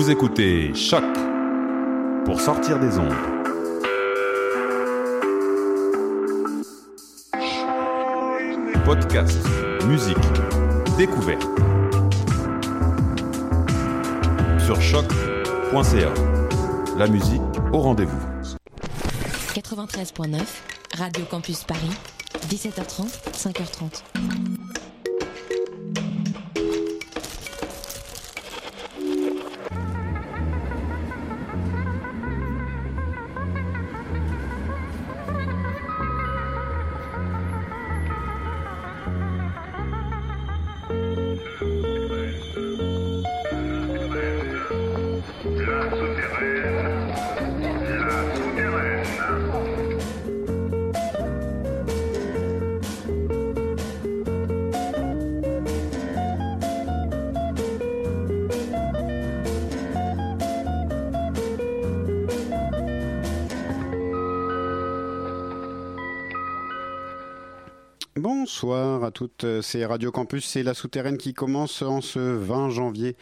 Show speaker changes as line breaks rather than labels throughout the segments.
Vous écoutez Choc pour sortir des ondes. Podcast, musique, découverte. Sur choc.ca. La musique au rendez-vous.
93.9, Radio Campus Paris, 17h30, 5h30.
Bonsoir à toutes, c'est Radio Campus, c'est la souterraine qui commence en ce 20 janvier.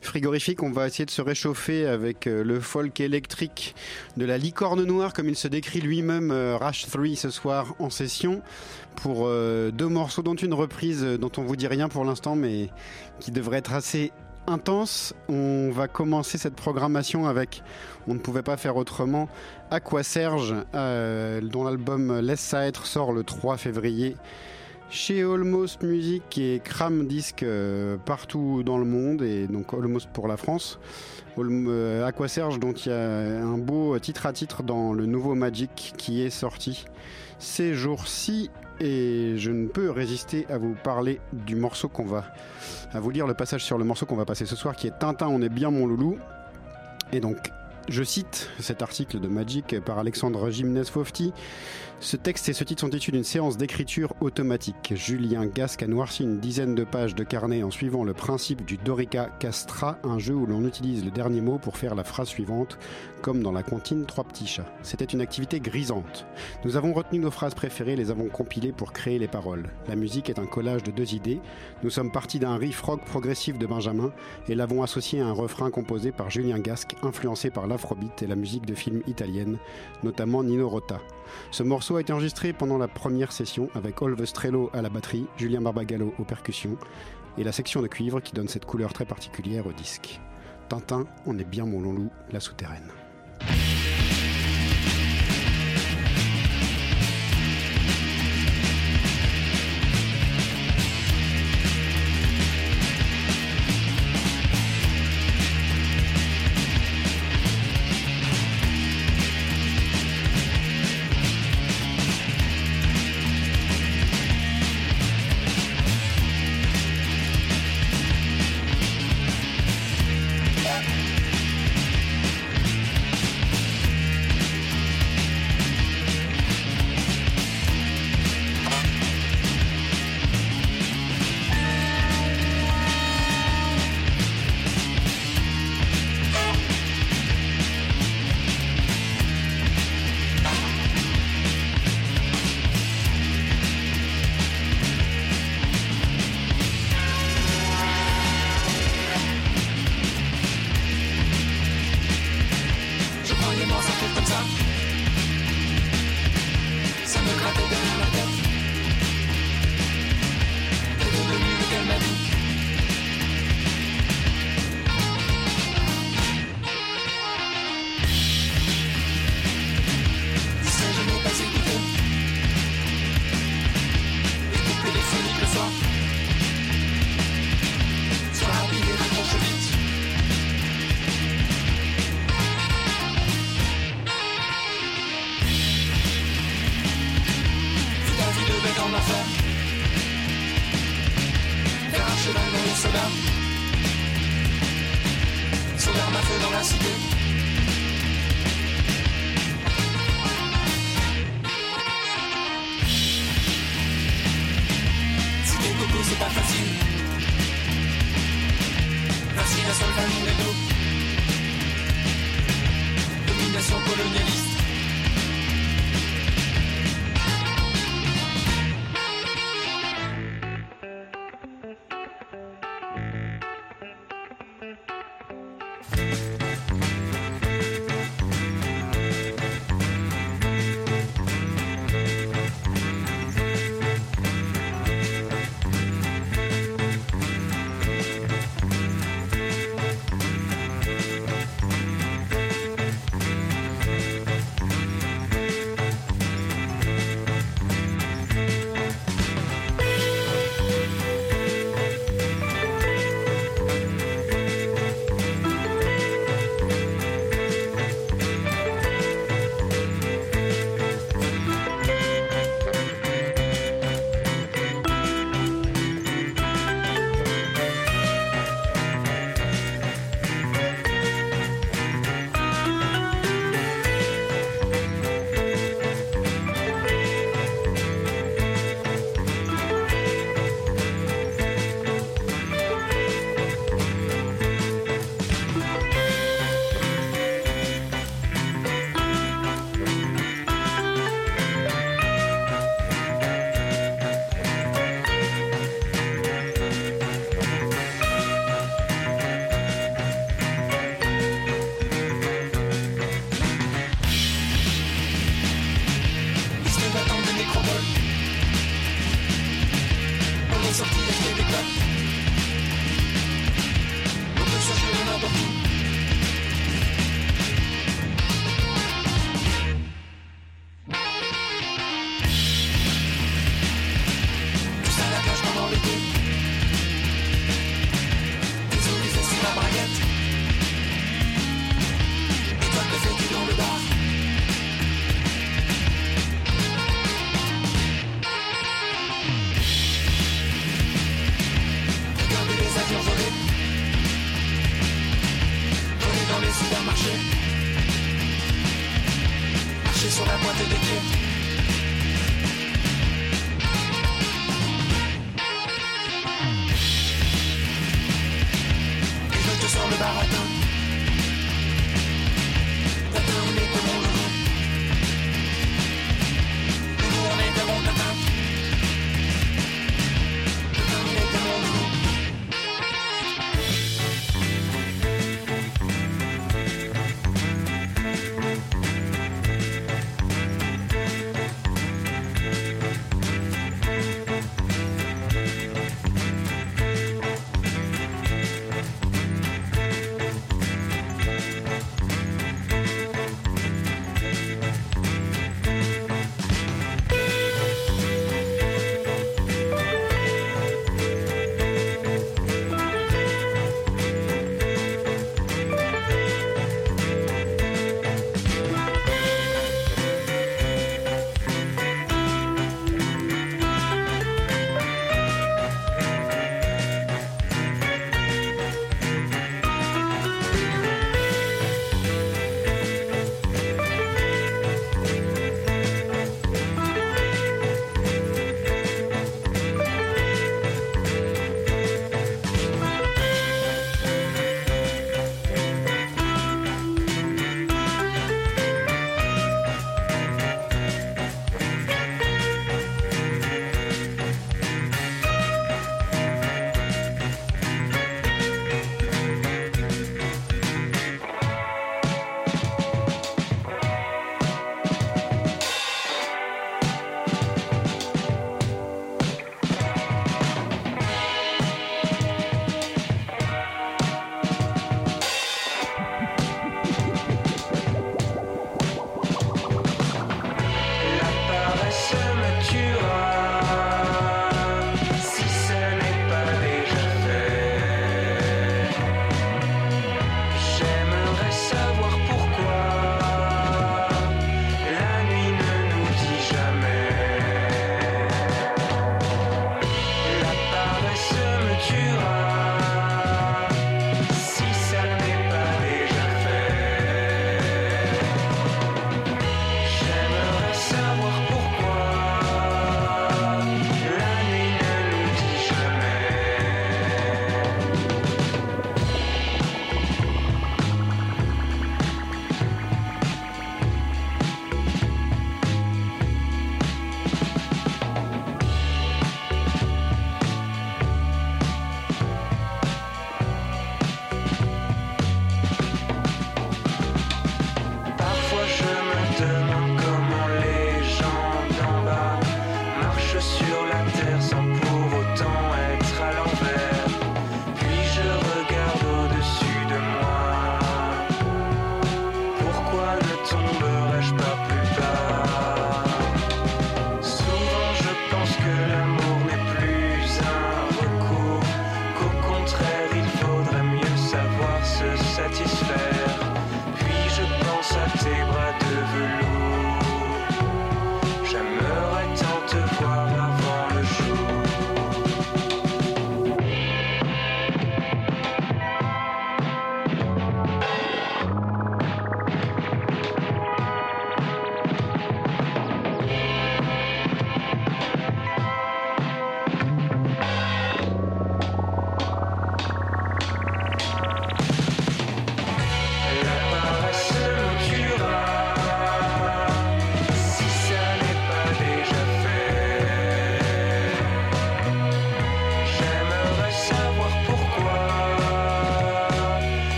Frigorifique, on va essayer de se réchauffer avec euh, le folk électrique de la licorne noire, comme il se décrit lui-même, euh, Rash 3 ce soir en session, pour euh, deux morceaux, dont une reprise dont on vous dit rien pour l'instant, mais qui devrait être assez intense. On va commencer cette programmation avec, on ne pouvait pas faire autrement, Aqua Serge, euh, dont l'album Laisse ça être sort le 3 février chez Almost Music et Cram Disc euh, partout dans le monde et donc Almost pour la France. Euh, Aqua Serge dont il y a un beau titre à titre dans le nouveau Magic qui est sorti ces jours-ci et je ne peux résister à vous parler du morceau qu'on va à vous lire le passage sur le morceau qu'on va passer ce soir qui est Tintin on est bien mon loulou et donc je cite cet article de Magic par Alexandre Gimnes Fofti. Ce texte et ce titre sont issus d'une séance d'écriture automatique. Julien Gasque a noirci une dizaine de pages de carnet en suivant le principe du Dorica Castra, un jeu où l'on utilise le dernier mot pour faire la phrase suivante, comme dans la comptine Trois petits chats. C'était une activité grisante. Nous avons retenu nos phrases préférées les avons compilées pour créer les paroles. La musique est un collage de deux idées. Nous sommes partis d'un riff rock progressif de Benjamin et l'avons associé à un refrain composé par Julien Gasque, influencé par l'afrobeat et la musique de films italiennes, notamment Nino Rota. Ce morceau a été enregistré pendant la première session avec Olve Strello à la batterie, Julien Barbagallo aux percussions et la section de cuivre qui donne cette couleur très particulière au disque. Tintin, on est bien mon loulou, la souterraine.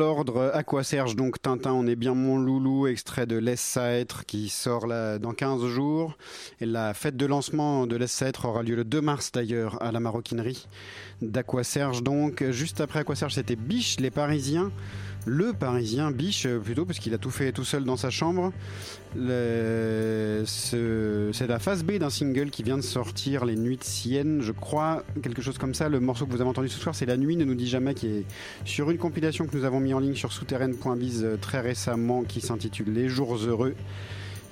L'ordre, à quoi Serge donc Tintin, on est bien mon loulou, extrait de Laisse ça être qui sort là dans 15 jours. Et la fête de lancement de Laisse ça être aura lieu le 2 mars d'ailleurs à la maroquinerie d'Aqua Serge. Donc? Juste après Aqua Serge, c'était Biche, les Parisiens. Le Parisien Biche euh, plutôt parce qu'il a tout fait tout seul dans sa chambre. C'est la phase B d'un single qui vient de sortir, Les Nuits de Sienne, je crois, quelque chose comme ça. Le morceau que vous avez entendu ce soir, c'est La Nuit ne nous dit jamais, qui est sur une compilation que nous avons mis en ligne sur souterraine.biz euh, très récemment, qui s'intitule Les Jours Heureux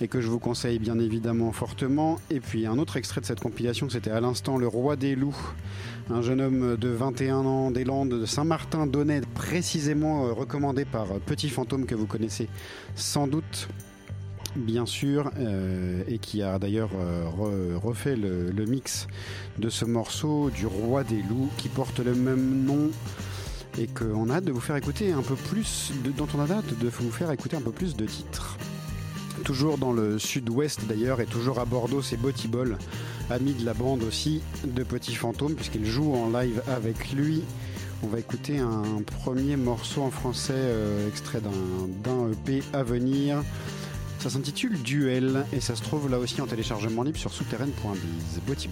et que je vous conseille bien évidemment fortement. Et puis un autre extrait de cette compilation, c'était à l'instant Le Roi des Loups
Un jeune homme de 21 ans des Landes de Saint-Martin d'Honnête, précisément euh, recommandé par euh, Petit Fantôme que vous connaissez sans doute, bien sûr, euh, et qui a d'ailleurs re- refait le, le mix de ce morceau du Roi des Loups qui porte le même nom et qu'on a hâte de vous faire écouter un peu plus, de- dont on a hâte de vous faire écouter un peu plus de titres. Toujours dans le sud-ouest d'ailleurs et toujours à Bordeaux, c'est Botti Ball, ami de la bande aussi de Petit Fantôme, puisqu'il joue en live avec lui. On va écouter un premier morceau en français euh, extrait d'un EP à venir. Ça s'intitule Duel et ça se trouve là aussi en téléchargement libre sur souterraine.biz. Botti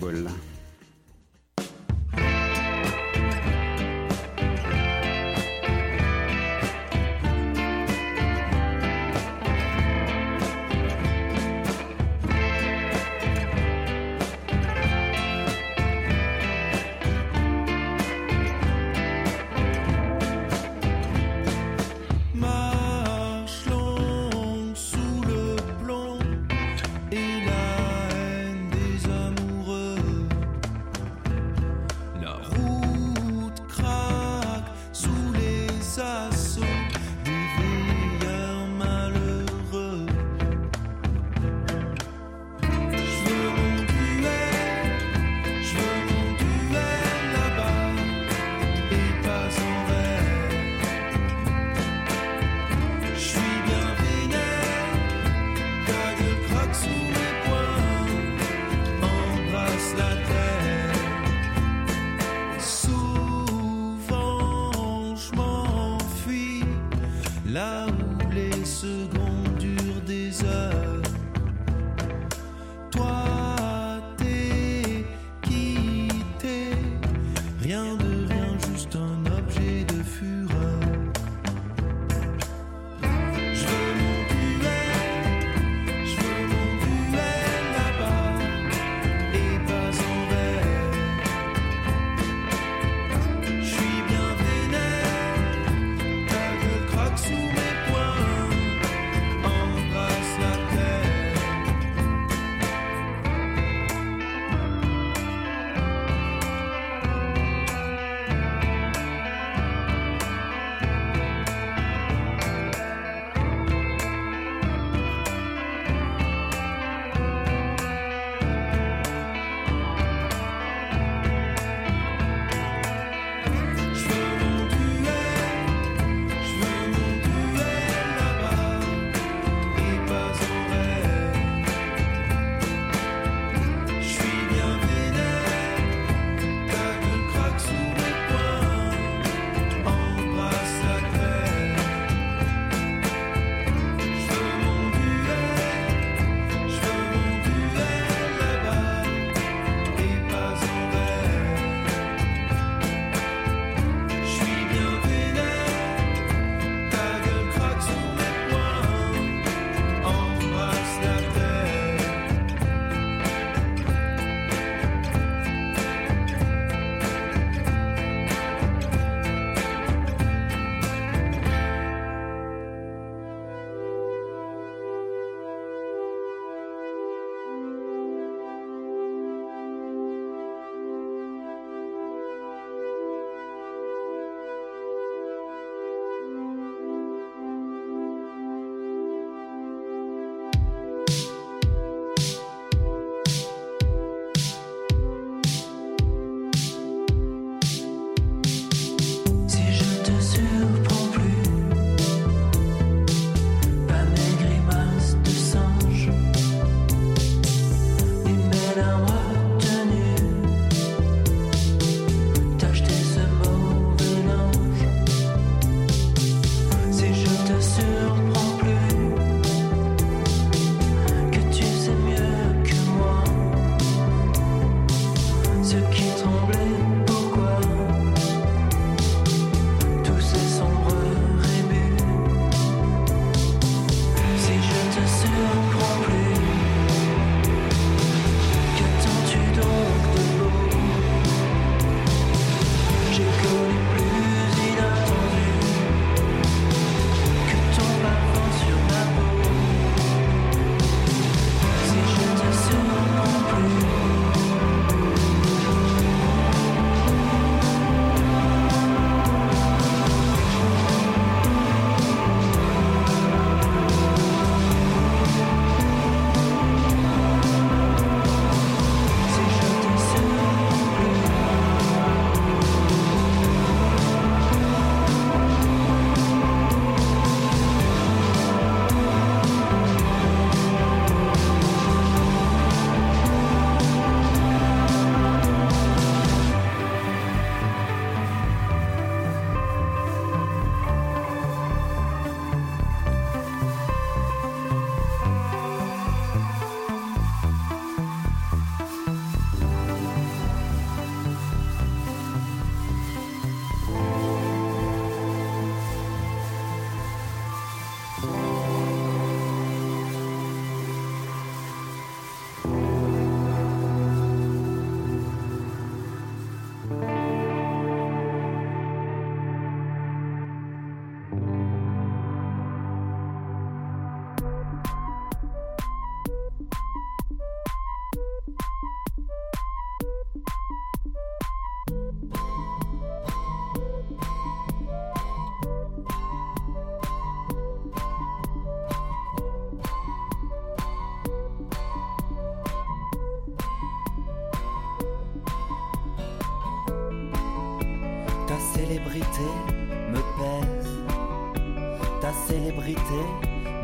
ta
célébrité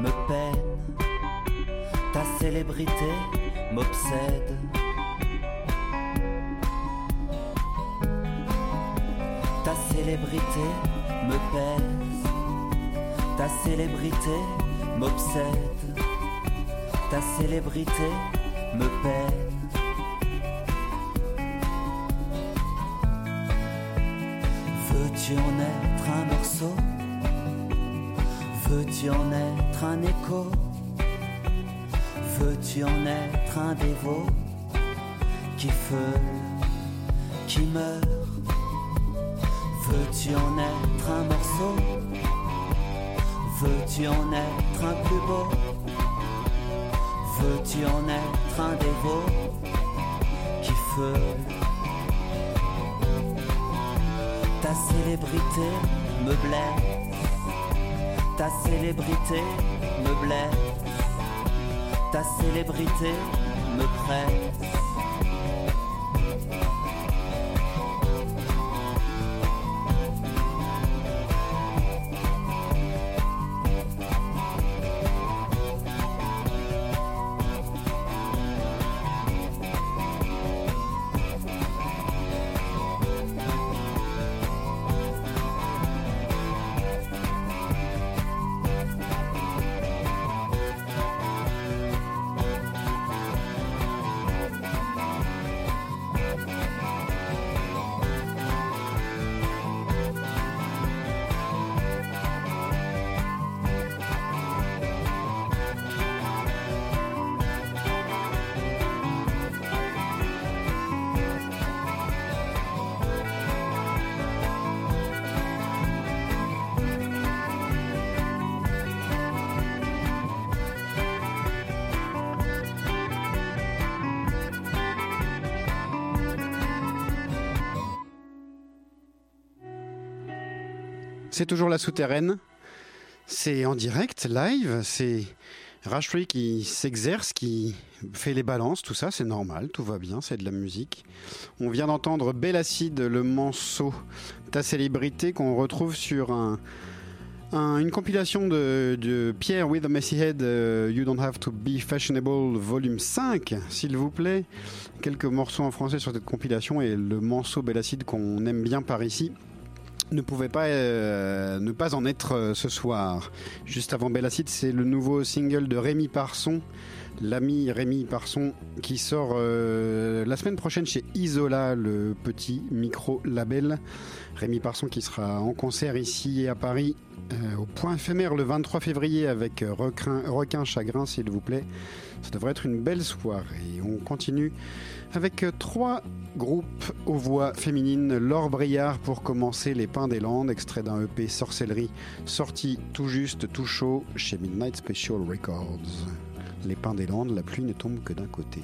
me peine, ta célébrité m'obsède. Ta célébrité me pèse, ta célébrité m'obsède, ta célébrité me peine. Veux-tu en être un morceau? Veux-tu en être un écho? Veux-tu en être un dévot? Qui feule, qui meurt? Veux-tu en être un morceau? Veux-tu en être un plus beau? Veux-tu en être un dévot? Qui feule Ta célébrité me blesse, ta célébrité me blesse, ta célébrité me presse.
C'est toujours la souterraine. C'est en direct, live. C'est Rashfree qui s'exerce, qui fait les balances, tout ça, c'est normal, tout va bien, c'est de la musique. On vient d'entendre Bellacide, le manceau, ta célébrité qu'on retrouve sur un, un- une compilation de, de Pierre with a Messy Head, euh, You Don't Have to Be Fashionable, volume 5, s'il vous plaît. Quelques morceaux en français sur cette compilation et le manceau Bellacide qu'on aime bien par ici ne pouvait pas euh, ne pas en être euh, ce soir. Juste avant Bellacide, c'est le nouveau single de Rémi Parson, l'ami Rémi Parson, qui sort euh, la semaine prochaine chez Isola, le petit micro label. Rémi Parson qui sera en concert ici et à Paris au point éphémère le 23 février avec Requin, Requin Chagrin, s'il vous plaît. Ça devrait être une belle soirée. On continue avec trois groupes aux voix féminines. Laure Briard pour commencer Les Pins des Landes, extrait d'un EP Sorcellerie, sorti tout juste, tout chaud chez Midnight Special Records. Les Pins des Landes, la pluie ne tombe que d'un côté.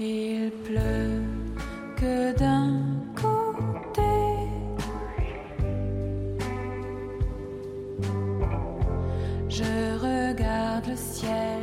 Il pleut que d'un côté. Je regarde le ciel,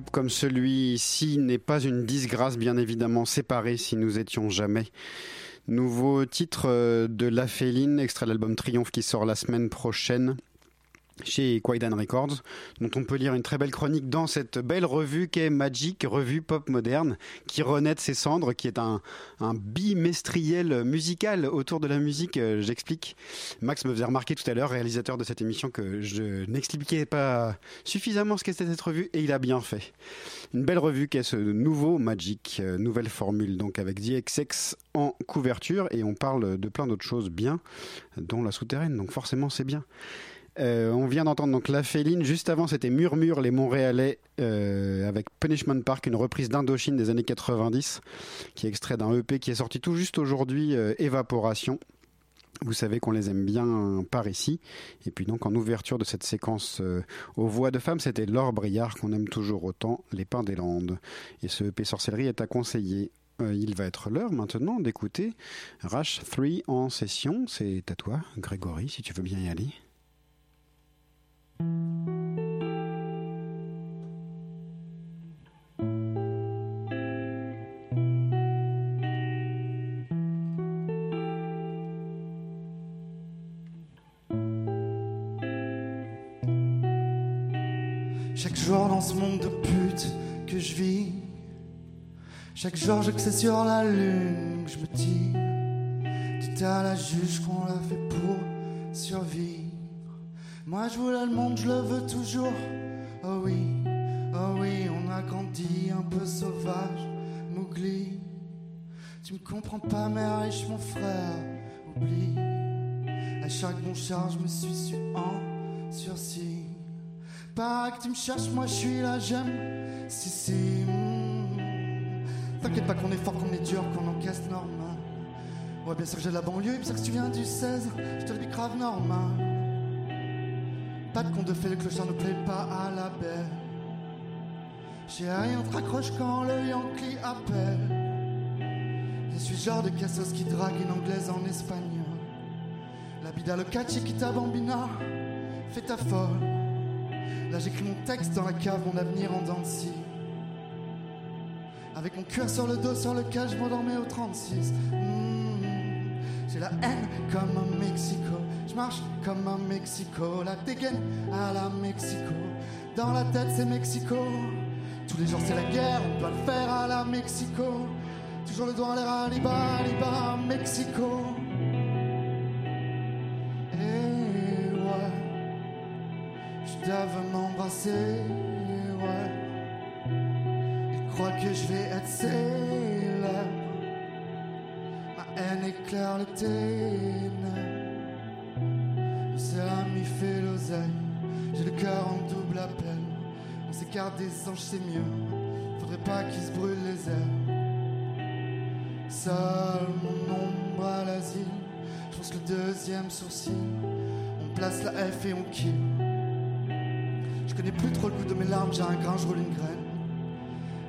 comme celui-ci n'est pas une disgrâce, bien évidemment, séparée si nous étions jamais. Nouveau titre euh, de La Féline, extrait de l'album Triomphe qui sort la semaine prochaine chez Quaidan Records, dont on peut lire une très belle chronique dans cette belle revue qu'est Magic, revue pop moderne, qui renaît de ses cendres, qui est un, bimestriel musical autour de la musique. Euh, J'explique. Max me faisait remarquer tout à l'heure, réalisateur de cette émission, que je n'expliquais pas suffisamment ce qu'était cette revue, et il a bien fait. Une belle revue qu'est ce nouveau Magic, euh, nouvelle formule, donc avec DXX en couverture, et on parle de plein d'autres choses bien, dont la souterraine, donc forcément c'est bien. Euh, on vient d'entendre donc La Féline. Juste avant, c'était Murmure, les Montréalais, euh, avec Punishment Park, une reprise d'Indochine des années 90, qui est extrait d'un EP qui est sorti tout juste aujourd'hui, euh, Évaporation. Vous savez qu'on les aime bien par ici. Et puis donc en ouverture de cette séquence euh, aux voix de femmes, c'était Laure Briard qu'on aime toujours autant, Les Pins des Landes. Et ce EP Sorcellerie est à conseiller. Il va être l'heure maintenant d'écouter Rush 3 en session. C'est à toi, Grégory, si tu veux bien y aller.
Chaque jour dans ce monde de pute que je vis, chaque jour c'est sur la lune que je me tire. Tout à la juge qu'on l'a fait pour survivre. Moi je voulais le monde, je le veux toujours. Oh oui, oh oui, on a grandi un peu sauvage, Mowgli. Tu me comprends pas, mais riche mon frère, oublie. À chaque bon char, je me suis su en sursis. Pas que tu me cherches, moi je suis là, j'aime. Si, si. mm. T'inquiète pas qu'on est fort, qu'on est dur, qu'on encaisse normal. Ouais, bien sûr que j'ai de la banlieue, bien sûr que tu viens du 16, je te le dis grave normal. Pas de compte de fait, le clochard ne plaît pas à la belle. J'ai rien, raccroche quand le Yankee appelle. Je suis genre de cassos qui drague une anglaise en espagnol. La bida le catchy qui t'a bambina, fais ta folle. Là j'écris mon texte dans la cave, mon avenir en scie. Avec mon cœur sur le dos sur lequel je m'endormais au 36. Mmh. J'ai la haine comme un Mexico. Je marche comme un Mexico. La dégaine à la Mexico. Dans la tête c'est Mexico. Tous les jours c'est la guerre, on doit le faire à la Mexico. Toujours le doigt en l'air à Liba, Liba, Mexico. Et ouais, je dois m'embrasser, ouais. Ils croient que je vais être célèbre. Ma haine éclaire le ténèbres. C'est l'ami fait l'oseille. J'ai le cœur en double appel. On s'écarte des anges, c'est mieux. Faudrait pas qu'ils se brûlent les ailes. Seul mon ombre à l'asile. Je pense le deuxième sourcil. On place la F et on kill. Je connais plus trop le goût de mes larmes. J'ai un grain, je roule une graine.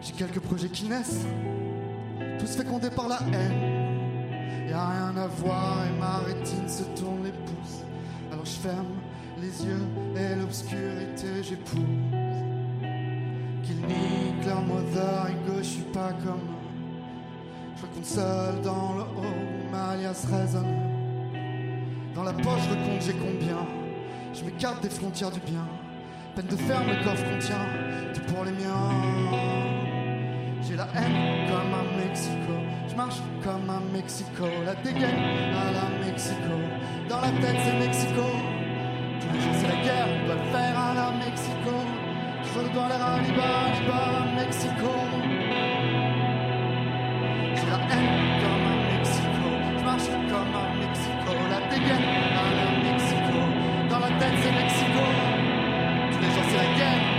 J'ai quelques projets qui naissent. Tous fécondés par la haine. Y a rien à voir et ma rétine se tourne les pouces. Je ferme les yeux et l'obscurité j'épouse. Qu'ils niquent leur mother ego, je suis pas comme. Je raconte seul dans le haut, ma alias résonne. Dans la poche, je compte j'ai combien. Je m'écarte des frontières du bien. Peine de ferme, le coffre contient tout pour les miens. J'ai la haine comme un Mexico. Je marche comme un Mexico. La dégaine à la Mexico. Dans la tête, c'est Mexico. Tous les jours, c'est la guerre. On doit le faire à la Mexico. Toujours en l'air à Liba, Mexico. J'ai la haine comme un Mexico. Je marche comme un Mexico. La dégaine à la Mexico. Dans la tête, c'est Mexico. Tous les jours, c'est la guerre.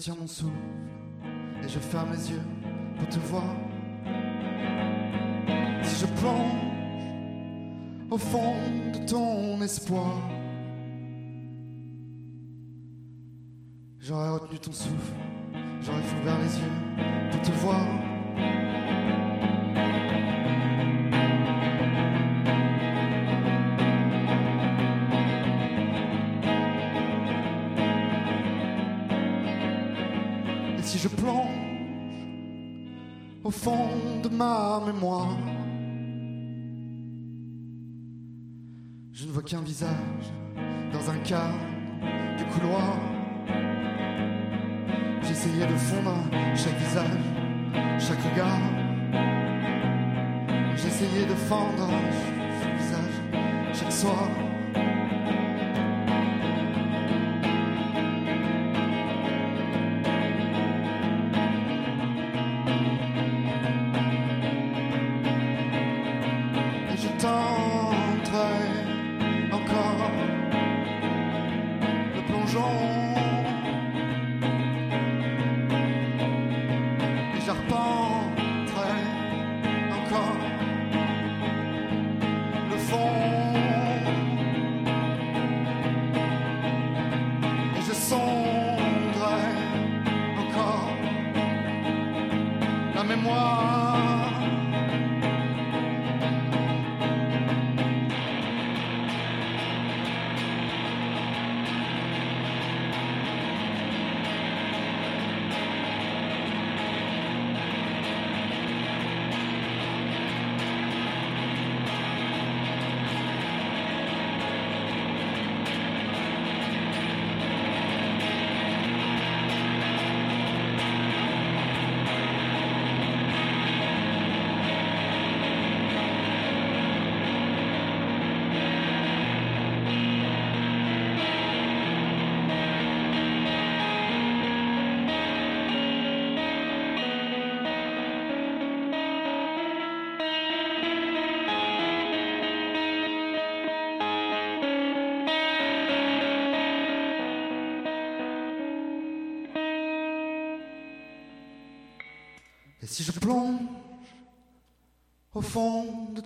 Retiens mon souffle et je ferme les yeux pour te voir. Si je plonge au fond de ton espoir, j'aurais retenu ton souffle, j'aurais ouvert les yeux pour te voir. Au fond de ma mémoire, je ne vois qu'un visage dans un cadre du couloir. J'essayais de fondre chaque visage, chaque regard. J'essayais de fendre chaque visage, chaque soir.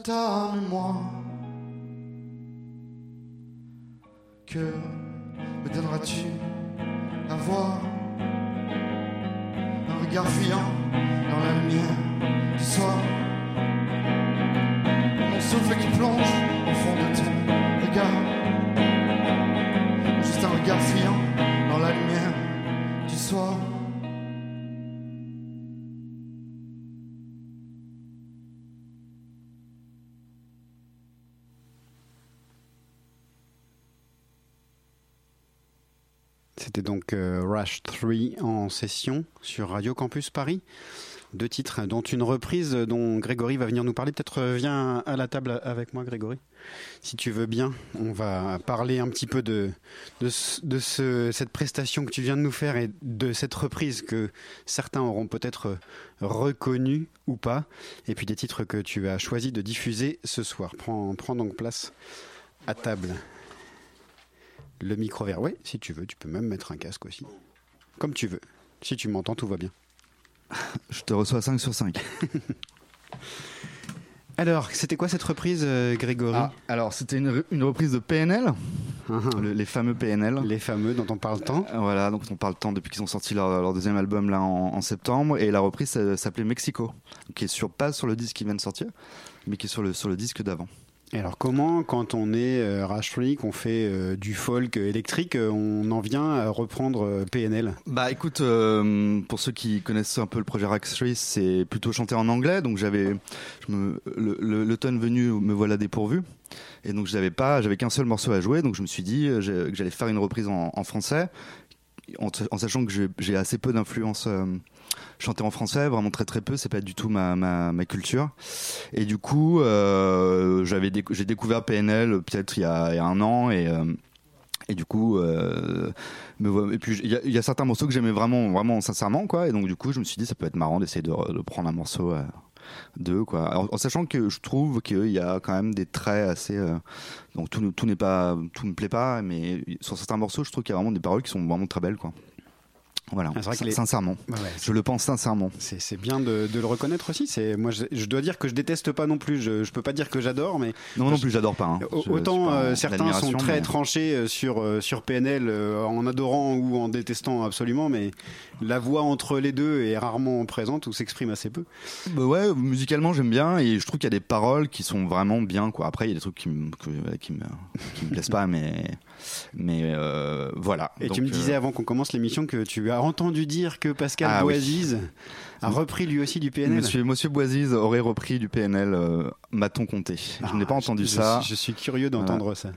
Ta mémoire, que
C'était donc euh, Rush 3 en session sur Radio Campus Paris. Deux titres, dont une reprise dont Grégory va venir nous parler. Peut-être euh, viens à la table avec moi, Grégory. Si tu veux bien, on va parler un petit peu de, de, ce- cette prestation que tu viens de nous faire et de cette reprise que certains auront peut-être reconnue ou pas. Et puis des titres que tu as choisi de diffuser ce soir. Prends donc place à table. Le micro vert. Oui, si tu veux, tu peux même mettre un casque aussi. Comme tu veux. Si tu m'entends, tout va bien.
Je te reçois 5 sur 5.
Alors, c'était quoi cette reprise, euh, Grégory
Ah, alors, c'était une, re- une reprise de PNL, le- les fameux PNL.
Les fameux dont on parle tant.
Euh, voilà, donc on parle tant depuis qu'ils ont sorti leur, leur deuxième album là en, en septembre. Et la reprise ça- s'appelait Mexico, qui est sur, pas sur le disque qui vient de sortir, mais qui est sur le, sur le disque d'avant.
Et alors, comment, quand on est euh, qu'on fait euh, du folk électrique, euh, on en vient à reprendre euh, PNL
Bah écoute, pour ceux qui connaissent un peu le projet Race, c'est plutôt chanté en anglais, donc j'avais, me- le- l'automne venu, me voilà dépourvu, et donc j'avais pas, j'avais qu'un seul morceau à jouer, donc je me suis dit que j'allais faire une reprise en, français, en, sachant que j'ai assez peu d'influence. Chanter en français, vraiment très très peu, c'est pas du tout ma, ma, ma culture. Et du coup, euh, j'avais j'ai découvert PNL peut-être il y a, un an et euh, et du coup, euh, puis il y, a- certains morceaux que j'aimais vraiment, vraiment sincèrement, quoi. Et donc du coup, je me suis dit, ça peut être marrant d'essayer de, prendre un morceau euh, d'eux, quoi. En, sachant que je trouve qu'il y a quand même des traits assez. donc tout, tout n'est pas, tout me plaît pas, mais sur certains morceaux, je trouve qu'il y a vraiment des paroles qui sont vraiment très belles, quoi. Voilà,
Ah, vrai que les-
sincèrement.
Ouais,
je le pense sincèrement.
C'est bien de, de le reconnaître aussi. C'est moi, je, je dois dire que je déteste pas non plus. Je, je peux pas dire que j'adore, mais
Non, non plus, j'adore pas. hein. Je-
Autant
pas
euh, certains sont très
mais-
tranchés euh, sur, euh, sur PNL euh, en adorant ou en détestant absolument, mais la voix entre les deux est rarement présente ou s'exprime assez peu.
Bah ouais, musicalement j'aime bien et je trouve qu'il y a des paroles qui sont vraiment bien quoi. Après il y a des trucs qui me qui me, qui me plaisent pas mais mais euh, voilà.
Et
Donc,
tu me disais
euh,
avant qu'on commence l'émission que tu as entendu dire que Pascal
Ah oui.
A repris lui aussi du PNL.
Monsieur Monsieur Boisiz aurait repris du PNL euh, m'a-t-on compté. je n'ai pas entendu
je,
ça.
Je, suis curieux d'entendre ça.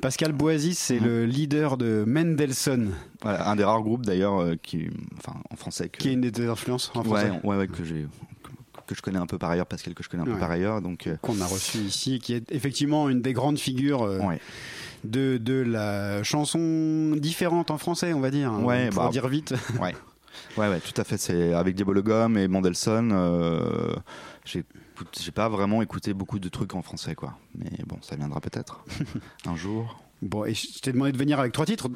Pascal Boisiz, c'est le leader de Mendelssohn,
Voilà, un des rares groupes d'ailleurs euh, qui enfin en français que
qui est une des influences en français.
ouais, ouais ouais que j'ai que, que je connais un peu par ailleurs Pascal que je connais un peu par ailleurs donc euh,
qu'on a reçu ici, qui est effectivement une des grandes figures euh,
ouais.
De, de la chanson différente en français, on va dire. hein,
Ouais,
pour
bah,
dire vite.
Ouais. Ouais, ouais, tout à fait. C'est avec Diabologum et Mendelssohn. Euh, j'ai j'ai pas vraiment écouté beaucoup de trucs en français, quoi. Mais bon, ça viendra peut-être un jour.
Bon, et je t'ai demandé de venir avec trois titres,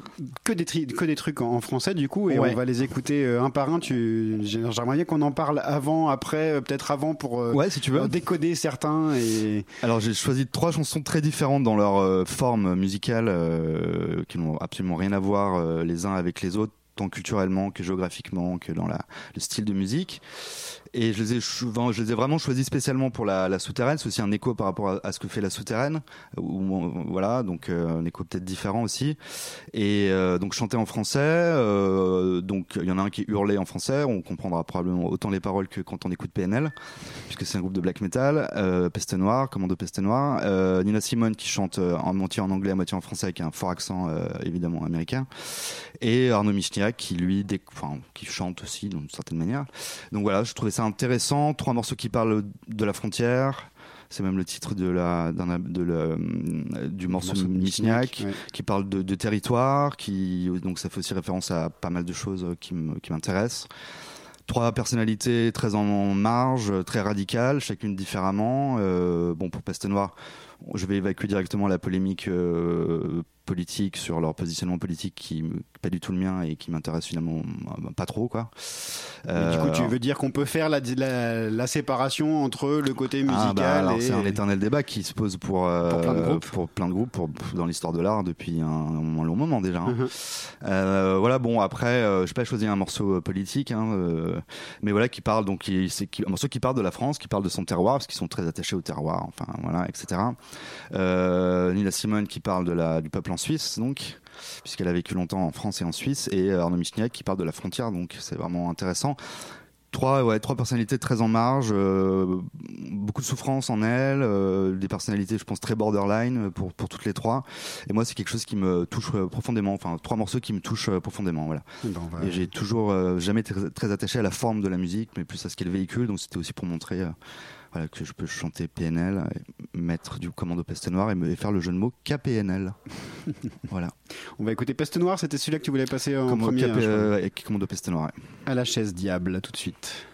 que des, tri- que des trucs en, en français du coup, et
Ouais.
on va les écouter euh, un par un. Tu, j'ai- j'aimerais bien qu'on en parle avant, après, euh, peut-être avant pour euh,
Ouais, si tu veux.
décoder certains. Et
Alors j'ai choisi trois chansons très différentes dans leur forme musicale, euh, qui n'ont absolument rien à voir les uns avec les autres, tant culturellement que géographiquement que dans la, le style de musique. Et je les ai, vraiment choisis spécialement pour la, souterraine. C'est aussi un écho par rapport à, ce que fait la souterraine. Voilà, donc euh, un écho peut-être différent aussi. Et euh, donc chanter en français. euh, donc il y en a un qui hurlé en français. On comprendra probablement autant les paroles que quand on écoute PNL, puisque c'est un groupe de black metal. Peste Noire, Commando Peste Noire. Nina Simone qui chante en moitié en anglais, à moitié en français, avec un fort accent évidemment américain. Et Arnaud Michniak qui lui, enfin, qui chante aussi d'une certaine manière. Donc voilà, je trouvais ça intéressant. Trois morceaux qui parlent de la frontière. C'est même le titre de la, d'un- de la- du morceau,
morceau de
Michniak,
ouais.
qui parle de, de territoire, qui donc ça fait aussi référence à pas mal de choses euh, qui m'intéressent. Trois personnalités très en marge, très radicales, chacune différemment. Euh, bon, pour Peste Noire, je vais évacuer directement la polémique euh, politique sur leur positionnement politique qui n'est pas du tout le mien et qui m'intéresse finalement euh, pas trop. Quoi.
Du coup, tu
Euh,
veux dire qu'on peut faire la, la, la séparation entre le côté musical
ah, bah, alors,
et
c'est un éternel débat qui se pose pour, euh,
Pour plein de groupes.
pour plein de groupes, pour- dans l'histoire de l'art depuis un, un long moment déjà. hein.
Mhm.
Euh, voilà, bon après, je n'ai pas choisi un morceau politique, hein, mais voilà qui parle donc qui- un morceau qui parle de la France, qui parle de son terroir parce qu'ils sont très attachés au terroir, enfin voilà, etc. Nina Simone qui parle de la du peuple en Suisse donc puisqu'elle a vécu longtemps en France et en Suisse, et euh, Arnaud Michniak qui parle de la frontière, donc c'est vraiment intéressant. Trois, ouais, trois personnalités très en marge, euh, beaucoup de souffrance en elles, euh, des personnalités, je pense, très borderline pour, pour toutes les trois. Et moi, c'est quelque chose qui me touche euh, profondément, enfin, trois morceaux qui me touchent profondément, voilà.
Eh ben,
Et j'ai toujours euh, jamais été très, attaché à la forme de la musique, mais plus à ce qu'elle véhicule, donc c'était aussi pour montrer voilà, que je peux chanter PNL, et mettre du commando peste noire et, me, et faire le jeu de mots KPNL. voilà.
On va écouter Peste Noire, c'était celui-là que tu voulais passer en premier.
KP,
hein,
euh, et commando peste noire. ouais.
À la chaise diable, tout de suite.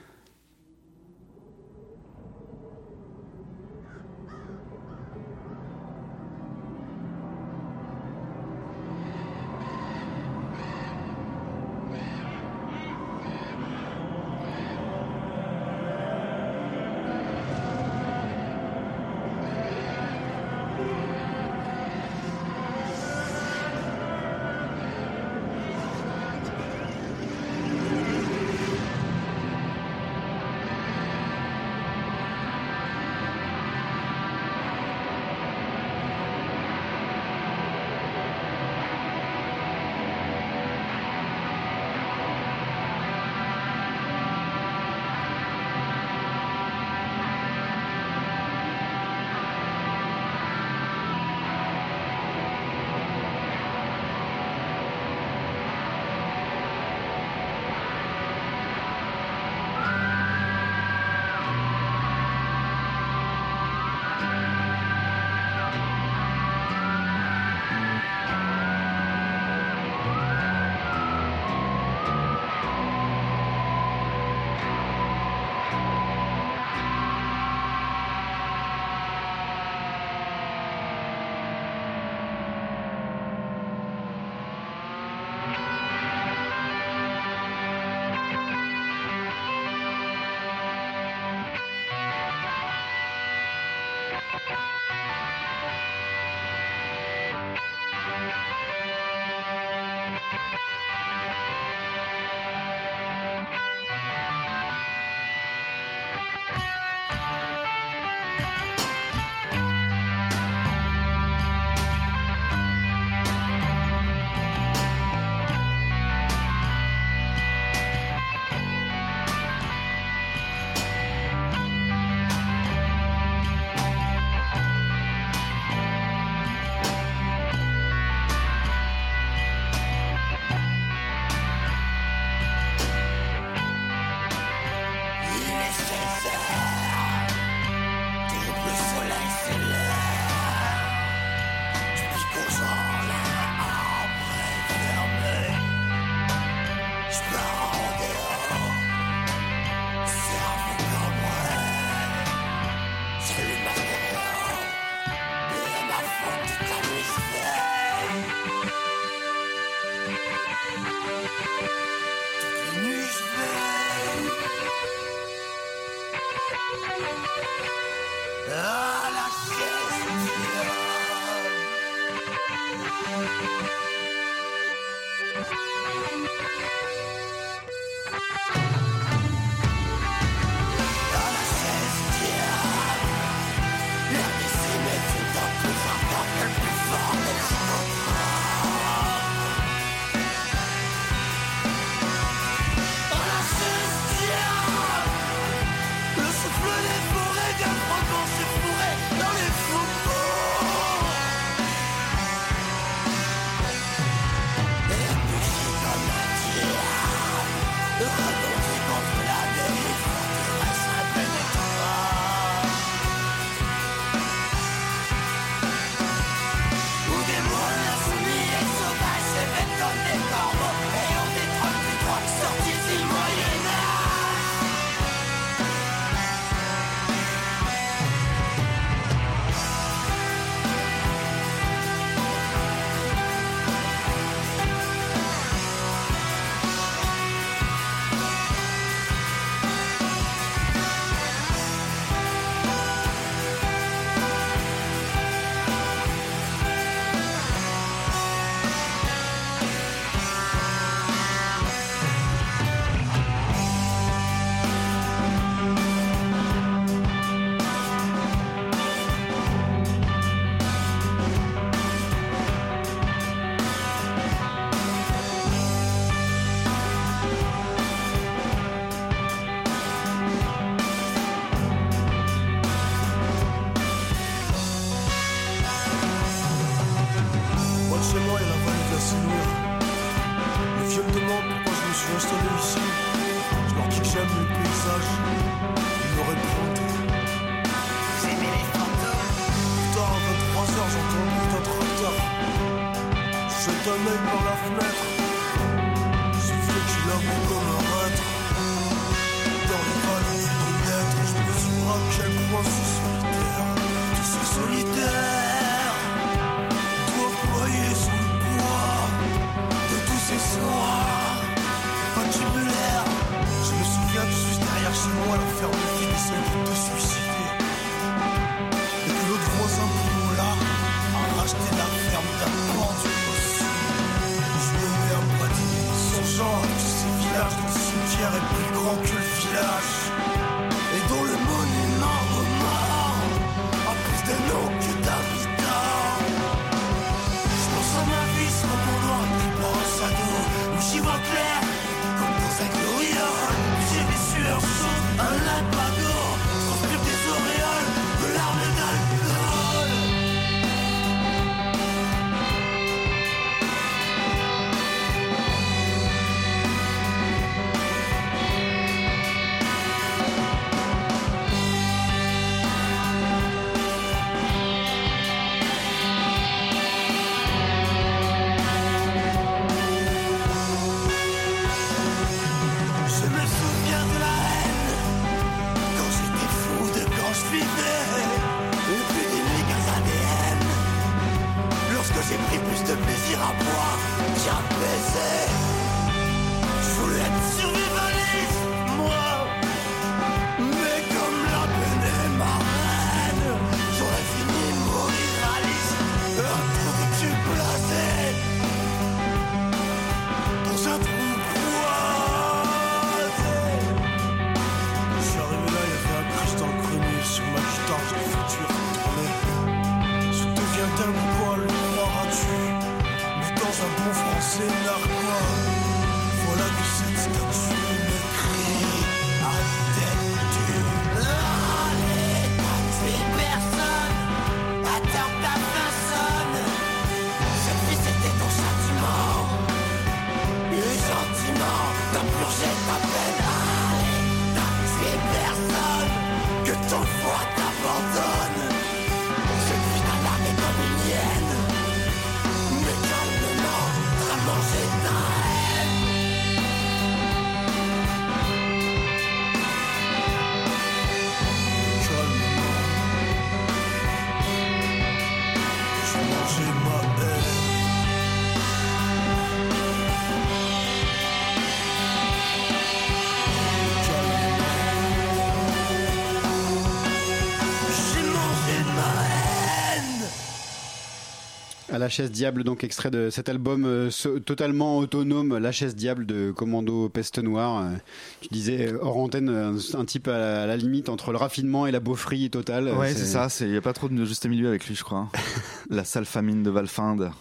La
chaise diable, donc extrait de cet album euh, so- totalement autonome, La chaise diable de Commando Peste Noire. Euh, tu disais euh, hors antenne, un, un type à la, à la limite entre le raffinement et la beaufrie totale.
Ouais, c'est ça. Il n'y a pas trop de juste milieu avec lui, je crois. la sale famine de Valfinde.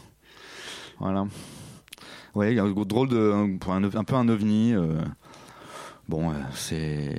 Voilà. Ouais, il y a un drôle de. Un, un- un peu un ovni. euh, Bon, euh, c'est.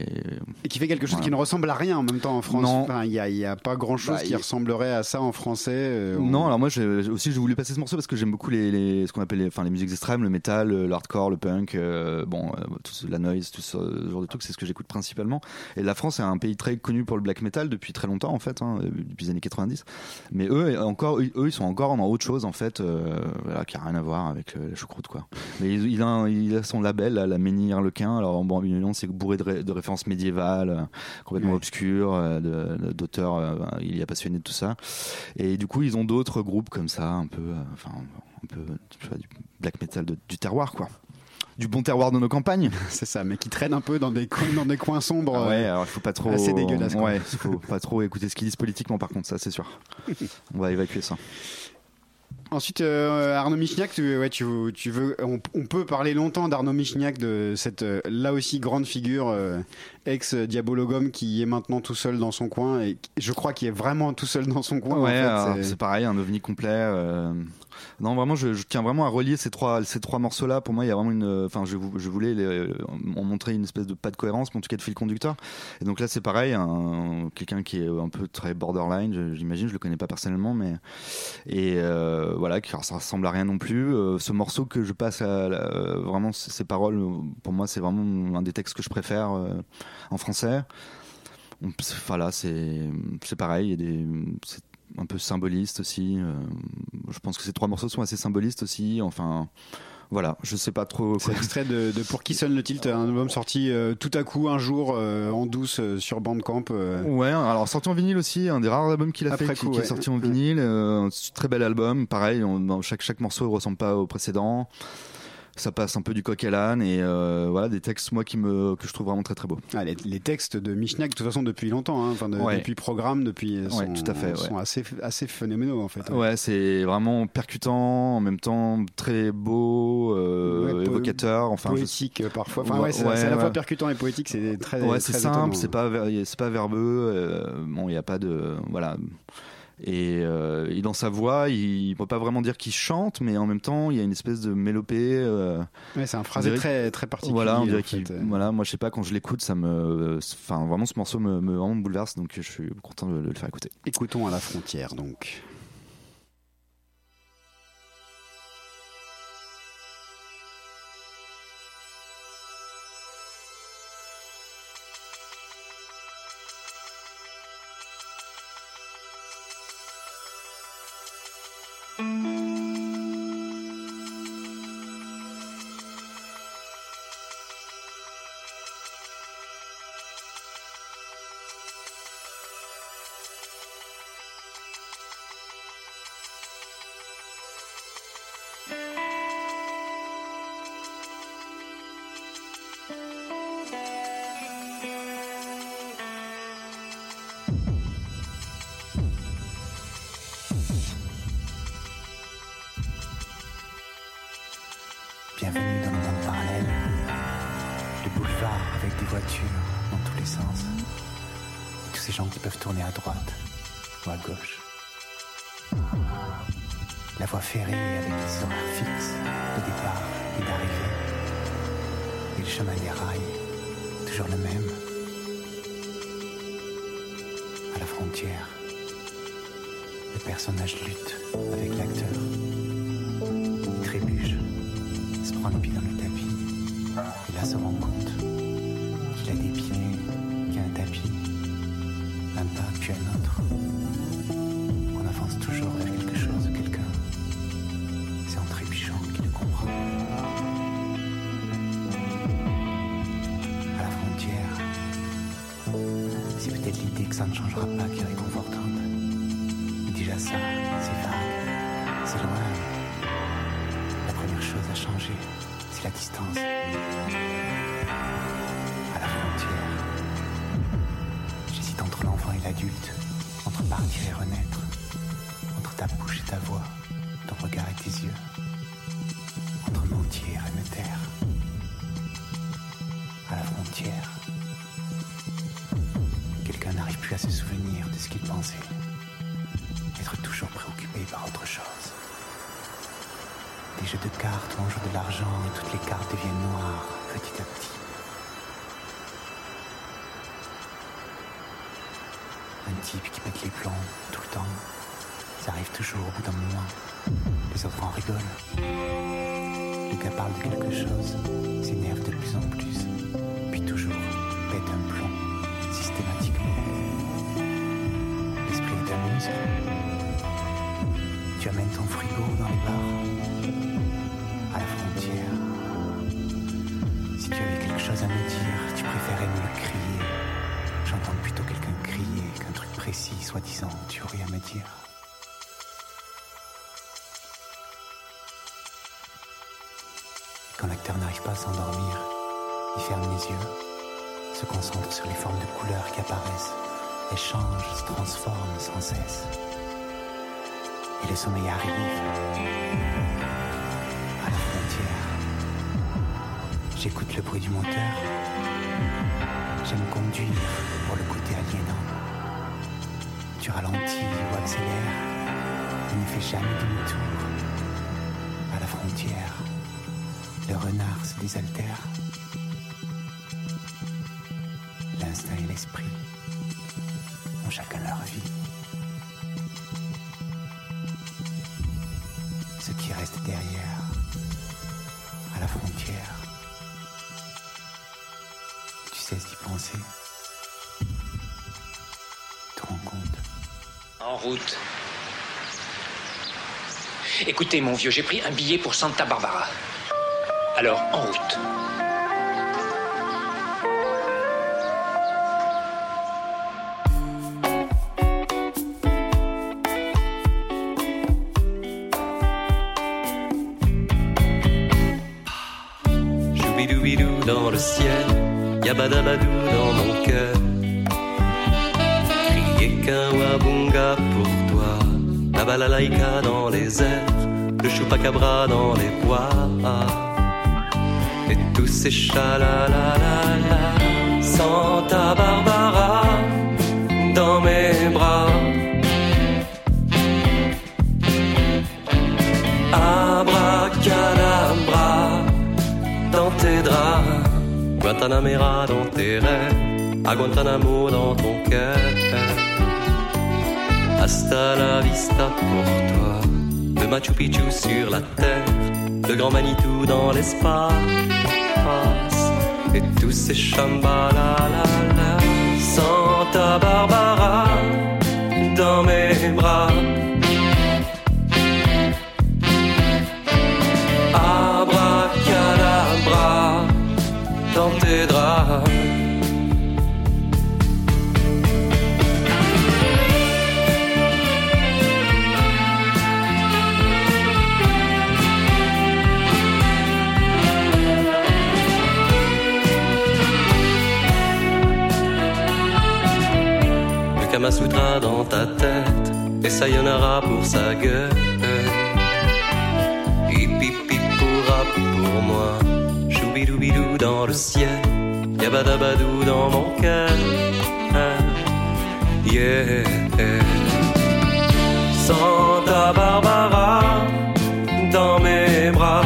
Et qui fait quelque chose
Voilà.
qui ne ressemble à rien en même temps en France.
Non.
Enfin, Il n'y a, il a pas grand chose
Bah,
qui
il-
ressemblerait à ça en français. euh, on-
Non, alors moi aussi j'ai voulu passer ce morceau parce que j'aime beaucoup les, les- ce qu'on appelle les, enfin, les musiques extrêmes, le metal, le- l'hardcore, le punk, euh, bon, euh, tout ce- la noise, tout ce genre de trucs, c'est ce que j'écoute principalement. Et la France est un pays très connu pour le black metal depuis très longtemps en fait, hein, euh, depuis les années 90. Mais eux, encore, eux, ils sont encore dans autre chose en fait, euh, voilà, qui a rien à voir avec la choucroute quoi. Mais il, il a, il a son label, là, la Ménie Harlequin. Alors bon, c'est bourré de, ré- de références médiévales, euh, complètement obscures, euh, d'auteurs. euh, il y a passionné de tout ça. Et du coup, ils ont d'autres groupes comme ça, un peu, enfin, un peu, vois, du black metal de- du terroir, quoi. Du bon terroir de nos campagnes.
c'est ça, mais qui traîne un peu dans des coins, dans des coins sombres.
Ah ouais, alors il faut pas trop.
Assez dégueulasse. quoi.
Ouais, faut pas trop écouter ce qu'ils disent politiquement, par contre, ça, c'est sûr. On va évacuer ça.
Ensuite, euh, Arnaud Michignac, tu, ouais, tu, tu veux, on, on peut parler longtemps d'Arnaud Michignac, de cette euh, là aussi grande figure euh, ex Diabologum qui est maintenant tout seul dans son coin et je crois qu'il est vraiment tout seul dans son coin. en
ouais,
fait, c'est
pareil, un ovni complet. euh, Non, vraiment, je, tiens vraiment à relier ces trois, ces trois morceaux-là. Pour moi, il y a vraiment une. Enfin, je, vou- je voulais les- en montrer une espèce de pas de cohérence, mais en tout cas de fil conducteur. Et donc là, c'est pareil, un- quelqu'un qui est un peu très borderline, j'imagine, je le connais pas personnellement, mais. Et euh, voilà, qui ça ressemble à rien non plus. Euh, ce morceau que je passe à. euh, vraiment, ces paroles, euh, pour moi, c'est vraiment un des textes que je préfère euh, en français. On- Voilà, c'est pareil, il y a des. Un peu symboliste aussi. euh, je pense que ces trois morceaux sont assez symbolistes aussi. Enfin, voilà, je sais pas trop.
C'est extrait de, de Pour qui sonne le tilt, un album sorti euh, tout à coup un jour euh, en douce euh, sur Bandcamp.
Ouais, alors sorti en vinyle aussi, un des rares albums qu'il a
Après
fait qui,
coup,
qui
ouais.
est sorti en vinyle. un très bel album, pareil, on- chaque, chaque morceau ne ressemble pas au précédent. Ça passe un peu du coq à l'âne et euh, voilà des textes moi qui me que je trouve vraiment très très beaux.
Ah, les, les textes de Michignac, de toute façon, depuis longtemps, hein, enfin, de-
Ouais.
depuis Programme, depuis,
Ouais,
sont,
tout à fait, ouais.
sont assez, assez phénoménaux en fait.
Ouais, c'est vraiment percutant, en même temps très beau, euh, évocateur, enfin
poétique euh, parfois. Enfin, c'est à la fois percutant et poétique, c'est très.
Ouais, c'est simple, c'est pas ver- c'est pas verbeux. euh, bon, il n'y a pas de voilà. Et, euh, et dans sa voix, il ne peut pas vraiment dire qu'il chante, mais en même temps, il y a une espèce de mélopée. euh,
Ouais, c'est un phrasé
dirait-
très, très particulier.
Voilà, on dirait qu'il-
euh.
voilà, moi je sais pas quand je l'écoute, ça me, enfin vraiment ce morceau me, me, bouleverse, donc je suis content de, de le faire écouter.
Écoutons à la frontière donc.
Dans tous les sens. Tous ces gens qui peuvent tourner à droite ou à gauche. La voie ferrée avec des horaires fixes de départ et d'arrivée. Et le chemin des rails, toujours le même. À la frontière, le personnage lutte avec l'acteur. Il trébuche, se prend les pieds dans le tapis. Et là se rend compte un autre. On avance toujours vers quelque chose ou quelqu'un. C'est en trébuchant qu'il comprend. À la frontière, c'est peut-être l'idée que ça ne changera pas qui est réconfortante. Mais déjà ça, c'est vague, c'est loin. La première chose à changer, c'est la distance. Entre partir et renaître, entre ta bouche et ta voix, ton regard et tes yeux. Entre mentir et me taire. À la frontière. Quelqu'un n'arrive plus à se souvenir de ce qu'il pensait. Être toujours préoccupé par autre chose. Des jeux de cartes où on joue de l'argent et toutes les cartes deviennent noires petit à petit. Un qui pète les plombs tout le temps. Ça arrive toujours au bout d'un moment. Les autres en rigolent. Le gars parle de quelque chose, s'énerve de plus en plus, puis toujours pète un plomb, systématiquement. L'esprit t'amuse. Tu amènes ton frigo dans les bars, à la frontière. Si tu avais quelque chose à me dire, tu préférais me le crier. J'entends plutôt quelqu'un crier qu'un truc précis, soi-disant, tu aurais à me dire. Quand l'acteur n'arrive pas à s'endormir, il ferme les yeux, se concentre sur les formes de couleurs qui apparaissent, et changent, se transforment sans cesse. Et le sommeil arrive à la frontière. J'écoute le bruit du moteur. J'aime conduire pour le côté aliénant. Tu ralentis ou accélères. Il ne fait jamais demi-tour. À la frontière, le renard se désaltère. L'instinct et l'esprit ont chacun leur vie. Ce qui reste derrière, à la frontière,
En route. Écoutez, mon vieux, j'ai pris un billet pour Santa Barbara. Alors, en route.
La balalaïka dans les airs, le chupacabra dans les bois. Et tous ces chalalalala, Santa Barbara dans mes bras. Abracadabra dans tes draps, Guantanamera dans tes rêves, à Guantanamo dans ton cœur. Hasta la vista pour toi, de Machu Picchu sur la terre, de Grand Manitou dans l'espace, et tous ces chambalalala, Santa Barbara dans mes bras. Le Kamasutra dans ta tête et Sayonara pour sa gueule. Hippie pourra pour moi. Choubidoubidou dans le ciel. Yabadabadou dans mon cœur. Yeah. Santa Barbara dans mes bras.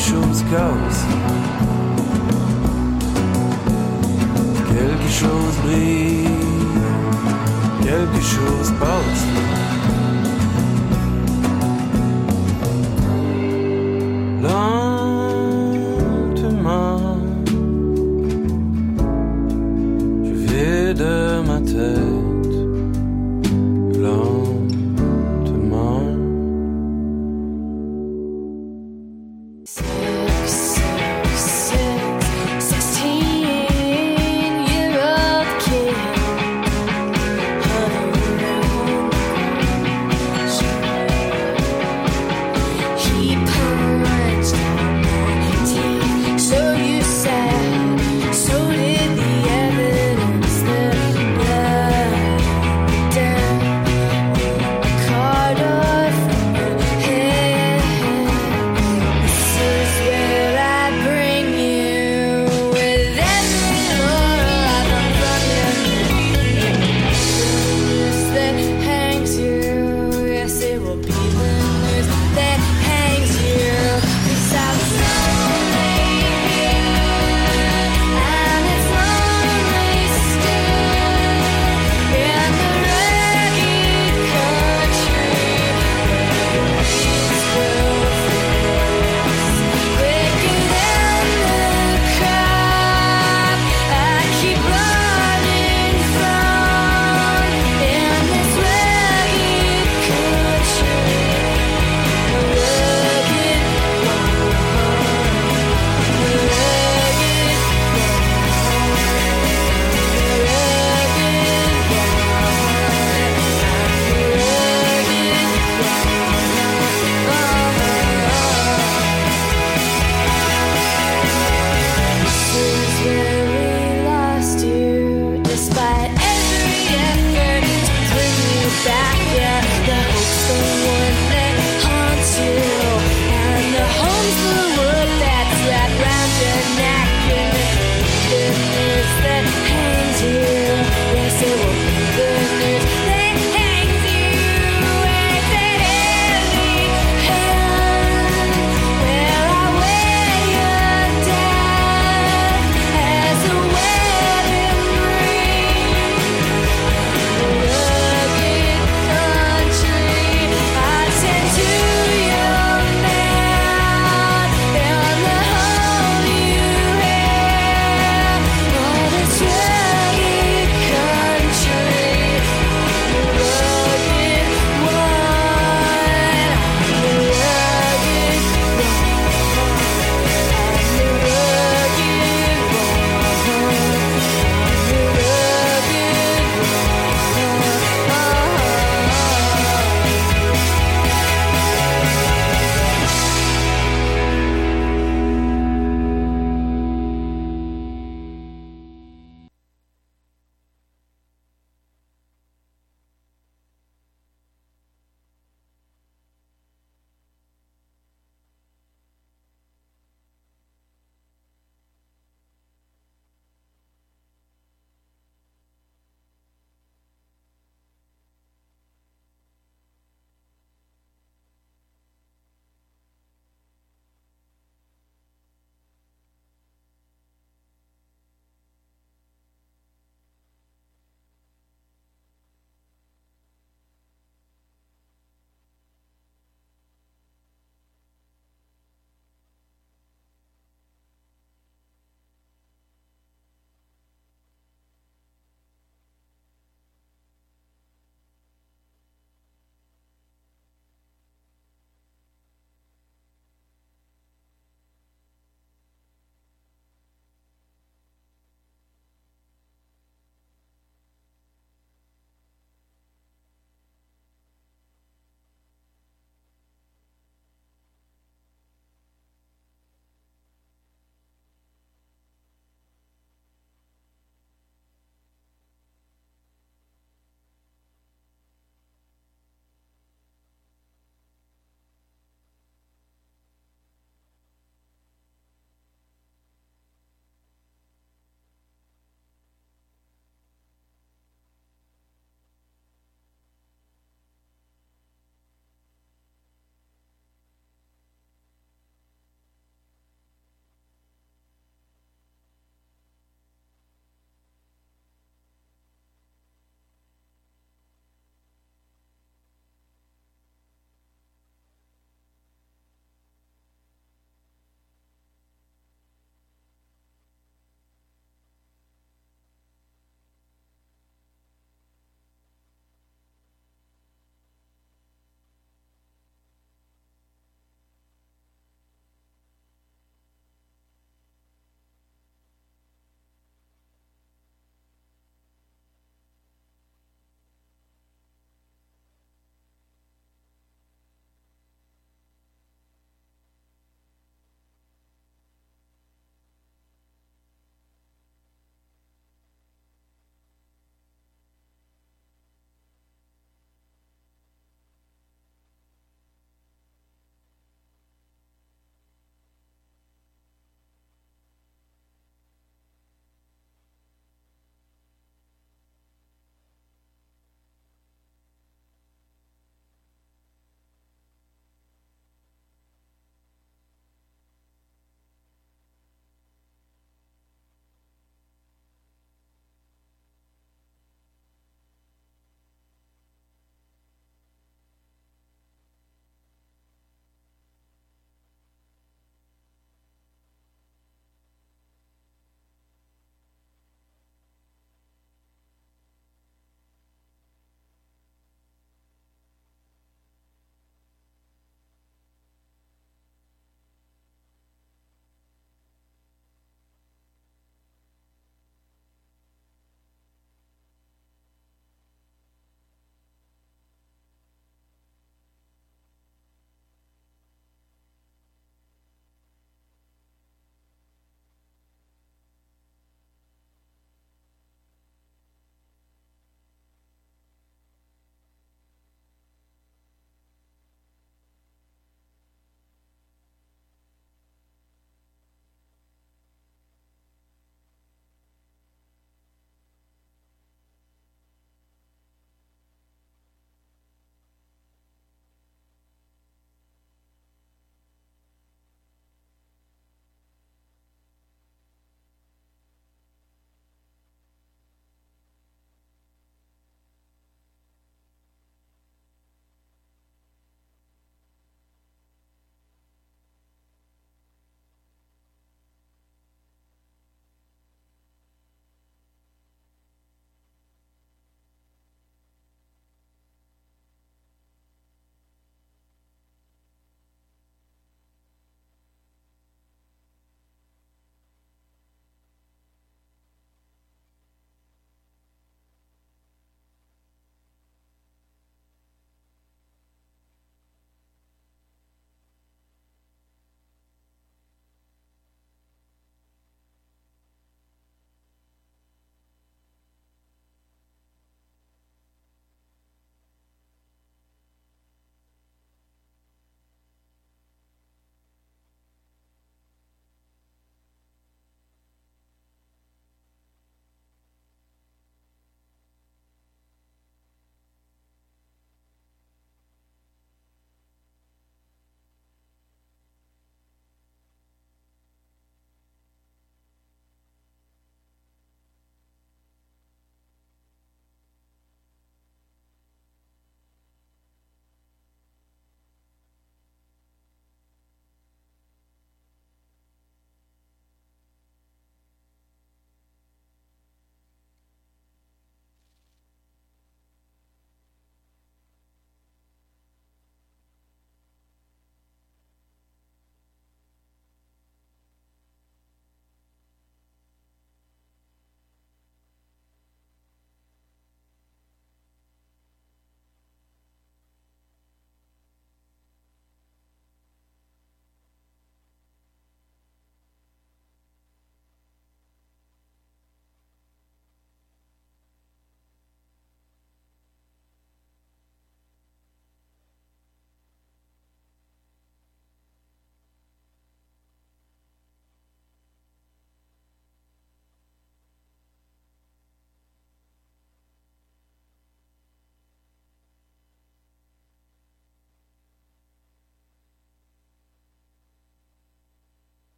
Chose casse. Quelque chose brille, quelque chose passe.